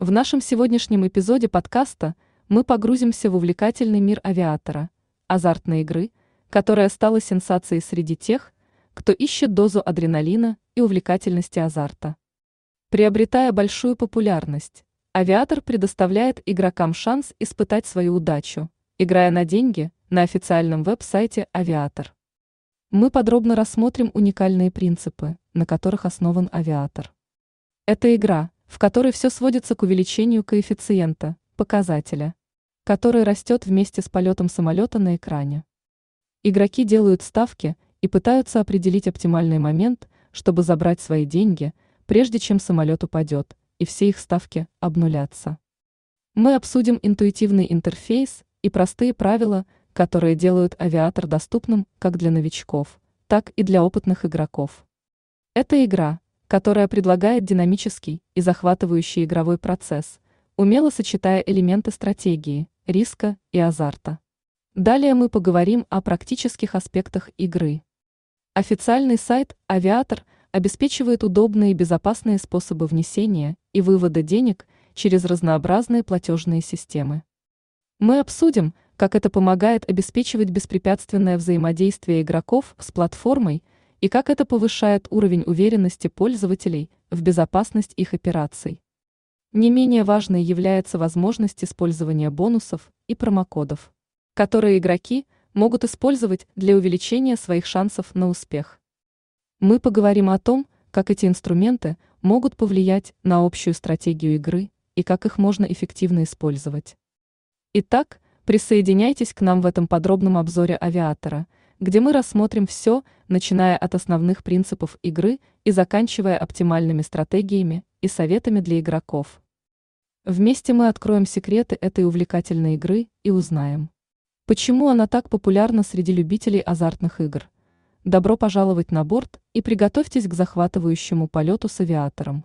В нашем сегодняшнем эпизоде подкаста мы погрузимся в увлекательный мир авиатора, азартной игры, которая стала сенсацией среди тех, кто ищет дозу адреналина и увлекательности азарта. Приобретая большую популярность, авиатор предоставляет игрокам шанс испытать свою удачу, играя на деньги на официальном веб-сайте «Авиатор». Мы подробно рассмотрим уникальные принципы, на которых основан авиатор. Это игра, в которой все сводится к увеличению коэффициента, показателя, который растет вместе с полетом самолета на экране. Игроки делают ставки и пытаются определить оптимальный момент, чтобы забрать свои деньги, прежде чем самолет упадет, и все их ставки обнулятся. Мы обсудим интуитивный интерфейс и простые правила – которые делают авиатор доступным как для новичков, так и для опытных игроков. Это игра, которая предлагает динамический и захватывающий игровой процесс, умело сочетая элементы стратегии, риска и азарта. Далее мы поговорим о практических аспектах игры. Официальный сайт «Авиатор» обеспечивает удобные и безопасные способы внесения и вывода денег через разнообразные платежные системы. Мы обсудим, как это помогает обеспечивать беспрепятственное взаимодействие игроков с платформой и как это повышает уровень уверенности пользователей в безопасность их операций. Не менее важной является возможность использования бонусов и промокодов, которые игроки могут использовать для увеличения своих шансов на успех. Мы поговорим о том, как эти инструменты могут повлиять на общую стратегию игры и как их можно эффективно использовать. Итак, Присоединяйтесь к нам в этом подробном обзоре авиатора, где мы рассмотрим все, начиная от основных принципов игры и заканчивая оптимальными стратегиями и советами для игроков. Вместе мы откроем секреты этой увлекательной игры и узнаем, почему она так популярна среди любителей азартных игр. Добро пожаловать на борт и приготовьтесь к захватывающему полету с авиатором.